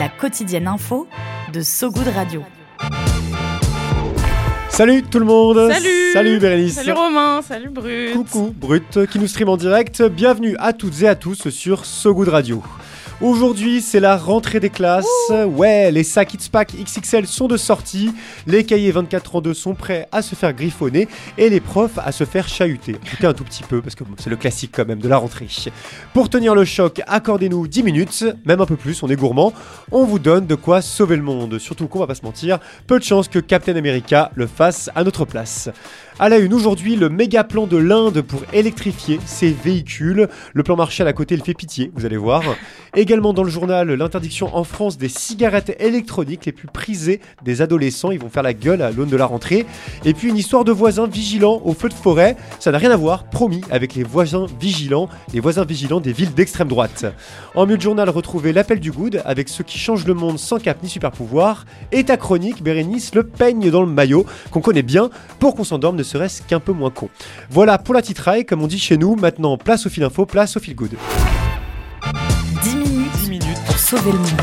La quotidienne info de So Good Radio. Salut tout le monde Salut Salut Bérénice Salut Romain Salut Brut Coucou Brut qui nous stream en direct. Bienvenue à toutes et à tous sur So Good Radio. Aujourd'hui, c'est la rentrée des classes. ouais, les sacs It's Pack XXL sont de sortie, les cahiers 24-32 sont prêts à se faire griffonner et les profs à se faire chahuter. Cas, un tout petit peu, parce que bon, c'est le classique quand même de la rentrée. Pour tenir le choc, accordez-nous 10 minutes, même un peu plus, on est gourmand. On vous donne de quoi sauver le monde. Surtout qu'on va pas se mentir, peu de chance que Captain America le fasse à notre place. À la une aujourd'hui, le méga plan de l'Inde pour électrifier ses véhicules. Le plan Marshall à côté, il fait pitié, vous allez voir. Également dans le journal, l'interdiction en France des cigarettes électroniques les plus prisées des adolescents. Ils vont faire la gueule à l'aune de la rentrée. Et puis une histoire de voisins vigilants au feu de forêt. Ça n'a rien à voir, promis, avec les voisins vigilants, les voisins vigilants des villes d'extrême droite. En mieux de journal, retrouvez l'appel du good avec ceux qui changent le monde sans cap ni super pouvoir. Et ta chronique, Bérénice, le peigne dans le maillot, qu'on connaît bien, pour qu'on s'endorme ne serait-ce qu'un peu moins con. Voilà pour la titraille, comme on dit chez nous. Maintenant, place au fil info, place au fil good. 10 minutes, 10 minutes pour sauver le monde.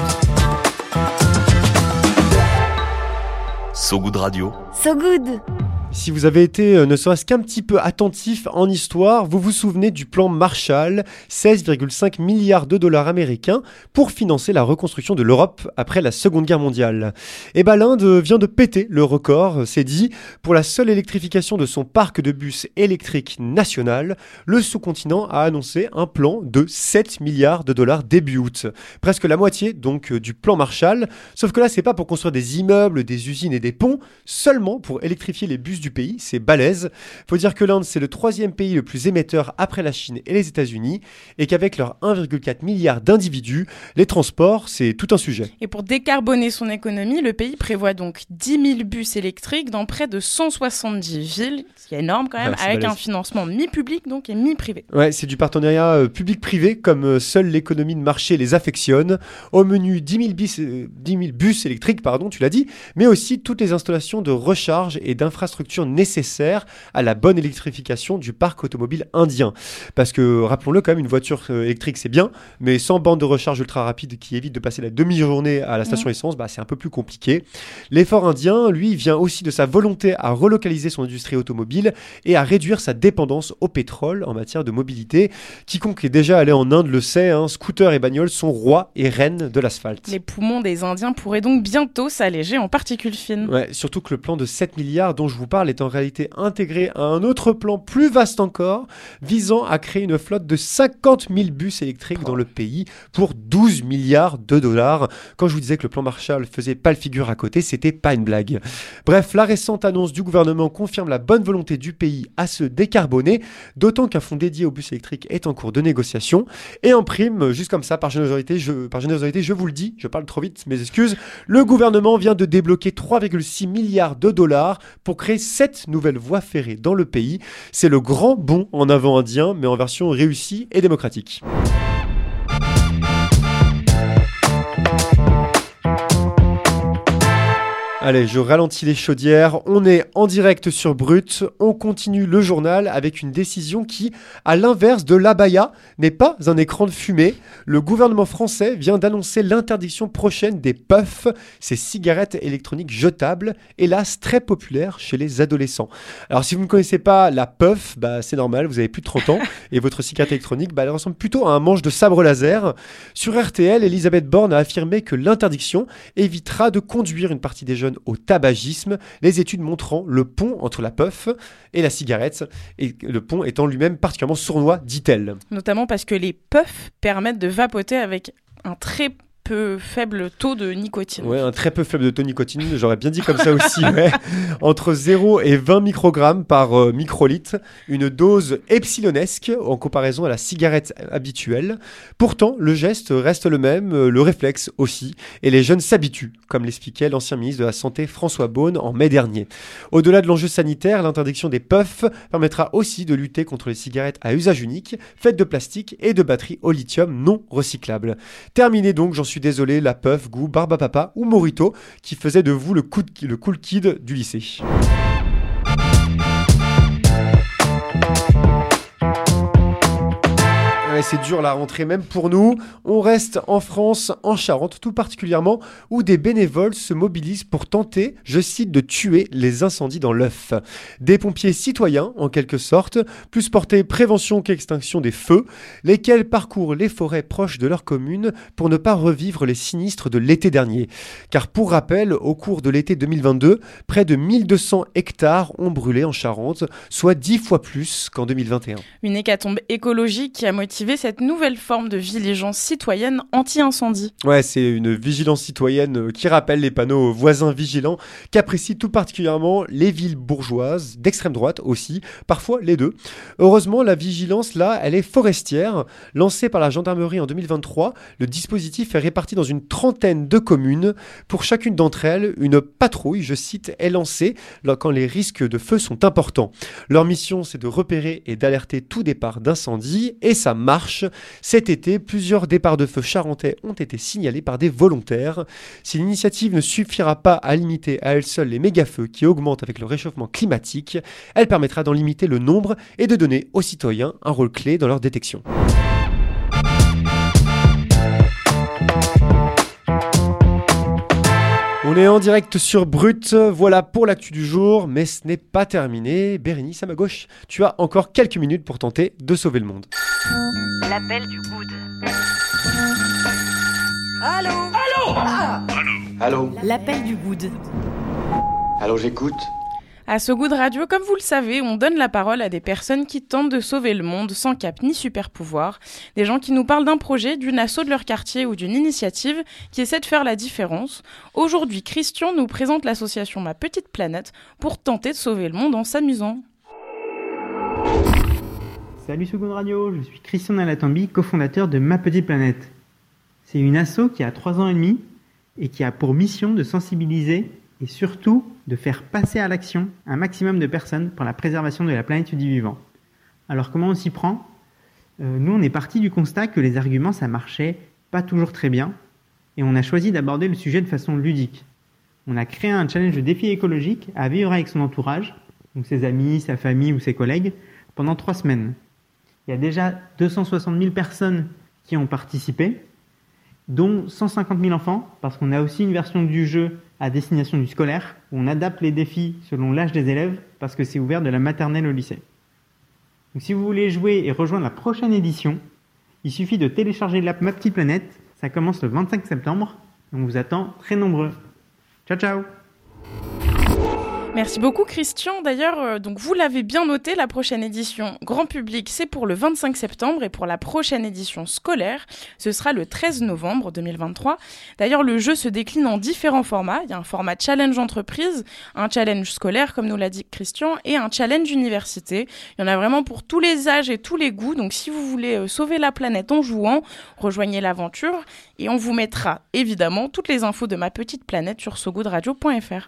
So Good Radio. So Good Si vous avez été euh, ne serait-ce qu'un petit peu attentif en histoire, vous vous souvenez du plan Marshall, 16,5 milliards de dollars américains pour financer la reconstruction de l'Europe après la Seconde Guerre mondiale. Et ben l'Inde vient de péter le record, c'est dit, pour la seule électrification de son parc de bus électriques national, le sous-continent a annoncé un plan de 7 milliards de dollars début août. Presque la moitié donc euh, du plan Marshall, sauf que là c'est pas pour construire des immeubles, des usines et des ponts, seulement pour électrifier les bus du pays, c'est balèze. Faut dire que l'Inde, c'est le troisième pays le plus émetteur après la Chine et les États-Unis, et qu'avec leurs 1,4 milliard d'individus, les transports, c'est tout un sujet. Et pour décarboner son économie, le pays prévoit donc 10 000 bus électriques dans près de 170 villes, ce qui est énorme quand même, Ah, avec balèze. un financement mi-public donc et mi-privé. Ouais, c'est du partenariat euh, public-privé, comme euh, seule l'économie de marché les affectionne. Au menu 10 000, bis- euh, 10 000 bus électriques, pardon, tu l'as dit, mais aussi toutes les installations de recharge et d'infrastructures nécessaires à la bonne électrification du parc automobile indien. Parce que, rappelons-le, quand même, une voiture euh, électrique, c'est bien, mais sans bande de recharge ultra rapide qui évite de passer la demi-journée à la station essence, bah, c'est un peu plus compliqué. L'effort indien, lui, vient aussi de sa volonté à relocaliser son industrie automobile et à réduire sa dépendance au pétrole en matière de mobilité. Quiconque est déjà allé en Inde le sait, hein, scooters et bagnoles sont rois et reines de l'asphalte. Les poumons des Indiens pourraient donc bientôt s'alléger en particules fines. Ouais, surtout que le plan de 7 milliards dont je vous parle est en réalité intégré à un autre plan plus vaste encore, visant à créer une flotte de 50 000 bus électriques dans le pays pour 12 milliards de dollars. Quand je vous disais que le plan Marshall faisait pas le figure à côté, c'était pas une blague. Bref, la récente annonce du gouvernement confirme la bonne volonté du pays à se décarboner, d'autant qu'un fonds dédié aux bus électriques est en cours de négociation. Et en prime, juste comme ça, par générosité, je, par générosité, je vous le dis, je parle trop vite, mes excuses, le gouvernement vient de débloquer 3,6 milliards de dollars pour créer 7 nouvelles voies ferrées dans le pays. C'est le grand bond en avant indien, mais en version réussie et démocratique. Allez, je ralentis les chaudières. On est en direct sur Brut. On continue le journal avec une décision qui, à l'inverse de l'abaya, n'est pas un écran de fumée. Le gouvernement français vient d'annoncer l'interdiction prochaine des puffs, ces cigarettes électroniques jetables, hélas très populaires chez les adolescents. Alors, si vous ne connaissez pas la puff, bah, c'est normal, vous avez plus de 30 ans et votre cigarette électronique, bah, elle ressemble plutôt à un manche de sabre laser. Sur RTL, Elisabeth Borne a affirmé que l'interdiction évitera de conduire une partie des jeunes au tabagisme, les études montrant le pont entre la puff et la cigarette, et le pont étant lui-même particulièrement sournois, dit-elle. Notamment parce que les puffs permettent de vapoter avec un très faible taux de nicotine. Ouais, un très peu faible taux de nicotine, j'aurais bien dit comme ça aussi. ouais. Entre 0 et 20 microgrammes par euh, microlitre, une dose epsilonesque en comparaison à la cigarette habituelle. Pourtant, le geste reste le même, euh, le réflexe aussi, et les jeunes s'habituent, comme l'expliquait l'ancien ministre de la Santé François Beaune en mai dernier. Au-delà de l'enjeu sanitaire, l'interdiction des puffs permettra aussi de lutter contre les cigarettes à usage unique, faites de plastique et de batteries au lithium non recyclables. Terminé donc, j'en suis désolé, la puff, goût, barba papa ou morito qui faisait de vous le, cool kid du lycée. C'est dur la rentrée même pour nous. On reste en France, en Charente tout particulièrement, où des bénévoles se mobilisent pour tenter, je cite, de tuer les incendies dans l'œuf. Des pompiers citoyens, en quelque sorte, plus portés prévention qu'extinction des feux, lesquels parcourent les forêts proches de leur commune pour ne pas revivre les sinistres de l'été dernier. Car pour rappel, au cours de l'été 2022, près de 1200 hectares ont brûlé en Charente, soit 10 fois plus qu'en 2021. Une hécatombe écologique qui a motivé cette nouvelle forme de vigilance citoyenne anti-incendie. Ouais, c'est une vigilance citoyenne euh, qui rappelle les panneaux voisins vigilants qu'apprécient tout particulièrement les villes bourgeoises, d'extrême droite aussi, parfois les deux. Heureusement, la vigilance là, elle est forestière. Lancée par la gendarmerie en 2023, le dispositif est réparti dans une trentaine de communes. Pour chacune d'entre elles, une patrouille, je cite, est lancée quand les risques de feu sont importants. Leur mission, c'est de repérer et d'alerter tout départ d'incendie, et ça marche. Cet été, plusieurs départs de feu charentais ont été signalés par des volontaires. Si l'initiative ne suffira pas à limiter à elle seule les méga-feux qui augmentent avec le réchauffement climatique, elle permettra d'en limiter le nombre et de donner aux citoyens un rôle clé dans leur détection. Est en direct sur Brut, voilà pour l'actu du jour, mais ce n'est pas terminé. Bérénice, à ma gauche, tu as encore quelques minutes pour tenter de sauver le monde. L'appel du good. Allô L'appel du good. Allô, j'écoute À goût de radio, comme vous le savez, on donne la parole à des personnes qui tentent de sauver le monde sans cap ni super pouvoir. Des gens qui nous parlent d'un projet, d'une asso de leur quartier ou d'une initiative qui essaie de faire la différence. Aujourd'hui, Christian nous présente l'association Ma Petite Planète pour tenter de sauver le monde en s'amusant. Salut Second Radio, je suis Christian Nalatambi, cofondateur de Ma Petite Planète. C'est une asso qui a 3 ans et demi et qui a pour mission de sensibiliser et surtout de faire passer à l'action un maximum de personnes pour la préservation de la planète du vivant. Alors comment on s'y prend? Euh, Nous on est parti du constat que les arguments ça marchait pas toujours très bien et on a choisi d'aborder le sujet de façon ludique. On a créé un challenge de défi écologique à vivre avec son entourage, donc ses amis, sa famille ou ses collègues, pendant 3 semaines. Il y a déjà 260 000 personnes qui ont participé, dont 150 000 enfants, parce qu'on a aussi une version du jeu à destination du scolaire, où on adapte les défis selon l'âge des élèves, parce que c'est ouvert de la maternelle au lycée. Donc si vous voulez jouer et rejoindre la prochaine édition, il suffit de télécharger l'app Ma Petite Planète, ça commence le 25 septembre, on vous attend très nombreux. Ciao ciao Merci beaucoup Christian. D'ailleurs, euh, donc vous l'avez bien noté, la prochaine édition grand public, c'est pour le 25 septembre et pour la prochaine édition scolaire, ce sera le 13 novembre 2023. D'ailleurs, le jeu se décline en différents formats. Il y a un format challenge entreprise, un challenge scolaire comme nous l'a dit Christian et un challenge université. Il y en a vraiment pour tous les âges et tous les goûts. Donc si vous voulez euh, sauver la planète en jouant, rejoignez l'aventure et on vous mettra évidemment toutes les infos de ma petite planète sur sogoodradio.fr.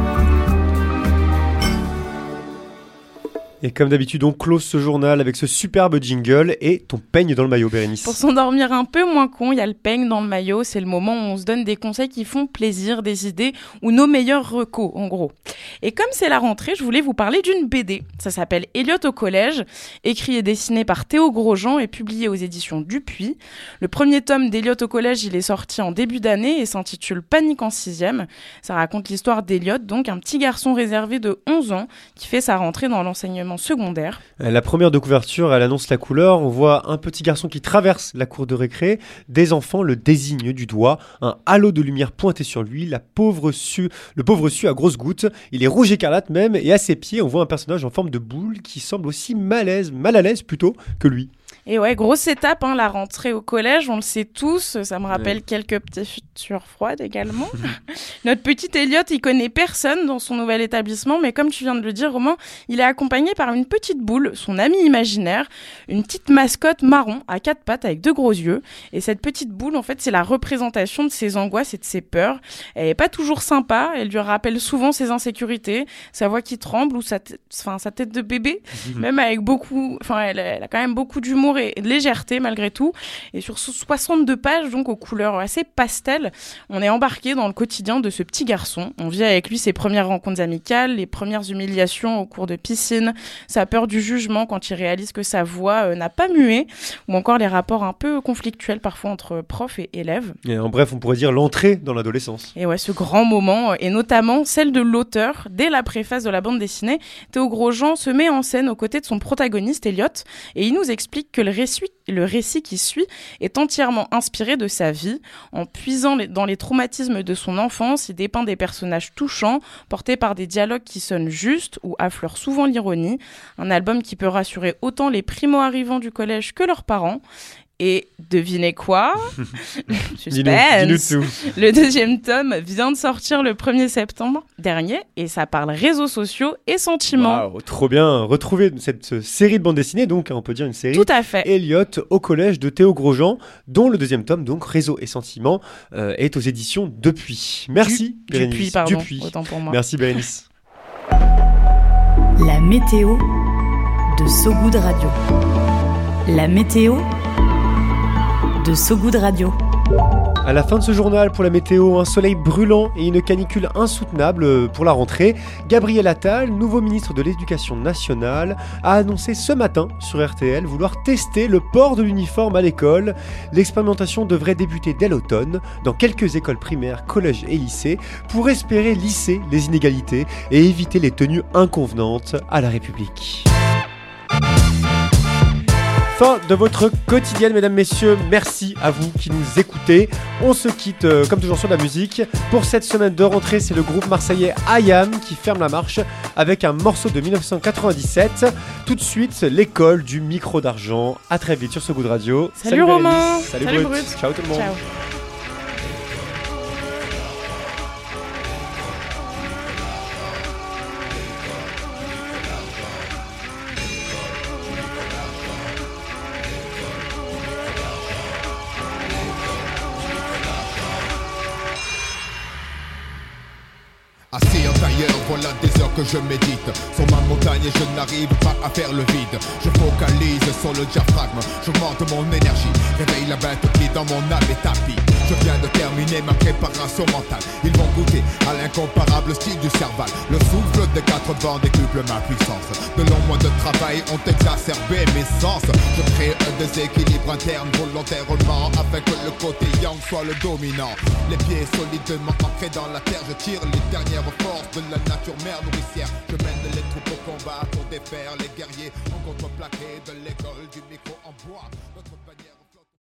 Et comme d'habitude, on close ce journal avec ce superbe jingle et ton peigne dans le maillot, Bérénice. Pour s'endormir un peu moins con, il y a le peigne dans le maillot. C'est le moment où on se donne des conseils qui font plaisir, des idées ou nos meilleurs recos, en gros. Et comme c'est la rentrée, je voulais vous parler d'une BD. Ça s'appelle Elliot au collège, écrit et dessiné par Théo Grosjean et publié aux éditions Dupuis. Le premier tome d'Elliot au collège, il est sorti en début d'année et s'intitule Panique en sixième. Ça raconte l'histoire d'Elliot, donc un petit garçon réservé de 11 ans qui fait sa rentrée dans l'enseignement secondaire. La première de couverture, elle annonce la couleur. On voit un petit garçon qui traverse la cour de récré. Des enfants le désignent du doigt. Un halo de lumière pointé sur lui. La pauvre su, le pauvre su à grosses gouttes. Il est rouge écarlate même. Et à ses pieds, on voit un personnage en forme de boule qui semble aussi malaise, mal à l'aise plutôt que lui. Et ouais, grosse étape, hein, la rentrée au collège, on le sait tous, ça me rappelle Ouais. quelques petites futures froides également. Notre petit Elliot, il connaît personne dans son nouvel établissement, mais comme tu viens de le dire, Romain, il est accompagné par une petite boule, son ami imaginaire, une petite mascotte marron à quatre pattes avec deux gros yeux. Et cette petite boule, en fait, c'est la représentation de ses angoisses et de ses peurs. Elle est pas toujours sympa, elle lui rappelle souvent ses insécurités, sa voix qui tremble ou sa, tête- enfin, sa tête de bébé, même avec beaucoup, enfin, elle, elle a quand même beaucoup d'humour et de légèreté malgré tout. Et sur ce 62 pages, donc aux couleurs assez pastel, on est embarqué dans le quotidien de ce petit garçon. On vit avec lui ses premières rencontres amicales, les premières humiliations au cours de piscine, sa peur du jugement quand il réalise que sa voix euh, n'a pas mué, ou encore les rapports un peu conflictuels parfois entre prof et élèves. Et en bref, on pourrait dire l'entrée dans l'adolescence. Et ouais, ce grand moment, euh, et notamment celle de l'auteur, dès la préface de la bande dessinée, Théo Grosjean se met en scène aux côtés de son protagoniste Elliot, et il nous explique que le récit, qui suit est entièrement inspiré de sa vie. En puisant dans les traumatismes de son enfance, il dépeint des personnages touchants, portés par des dialogues qui sonnent justes ou affleurent souvent l'ironie. Un album qui peut rassurer autant les primo-arrivants du collège que leurs parents. Et devinez quoi Suspense tout. Le deuxième tome vient de sortir le 1er septembre dernier et ça parle réseaux sociaux et sentiments. Trop bien. Retrouver cette série de bande dessinée, donc hein, on peut dire une série. Tout à fait. Elliot au collège de Théo Grosjean, dont le deuxième tome, donc Réseau et Sentiments, euh, est aux éditions Depuis. Merci, Du- Bérénice. Dupuis, pardon, Dupuis. autant pour moi. Merci, Bérénice. La météo de Sogoud Radio. La météo de Sogoud Radio. À la fin de ce journal, pour la météo, un soleil brûlant et une canicule insoutenable pour la rentrée. Gabriel Attal, nouveau ministre de l'Éducation nationale, a annoncé ce matin sur RTL vouloir tester le port de l'uniforme à l'école. L'expérimentation devrait débuter dès l'automne dans quelques écoles primaires, collèges et lycées pour espérer lisser les inégalités et éviter les tenues inconvenantes à la République. Fin de votre quotidienne, mesdames, messieurs. Merci à vous qui nous écoutez. On se quitte, euh, comme toujours, sur la musique. Pour cette semaine de rentrée, c'est le groupe marseillais IAM qui ferme la marche avec un morceau de 1997. Tout de suite, l'école du micro d'argent. À très vite sur ce goût de radio. Salut, Romain. Salut, Salut Brut. Brut. Ciao tout le monde. Ciao. Je médite. Sur ma montagne et je n'arrive pas à faire le vide. Je focalise sur le diaphragme, j'augmente mon énergie. Réveille la bête qui dans mon âme est tapis Je viens de terminer ma préparation mentale. Ils vont goûter à l'incomparable style du cerval. Le souffle des quatre vents décuple ma puissance. De longs mois de travail ont exacerbé mes sens. Je crée un déséquilibre interne volontairement Afin que le côté yang soit le dominant. Les pieds solidement ancrés dans la terre Je tire les dernières forces de la nature mère nourricière. Je mène les troupes au combat pour défaire les guerriers. En contreplaqué de l'école du micro en bois. Notre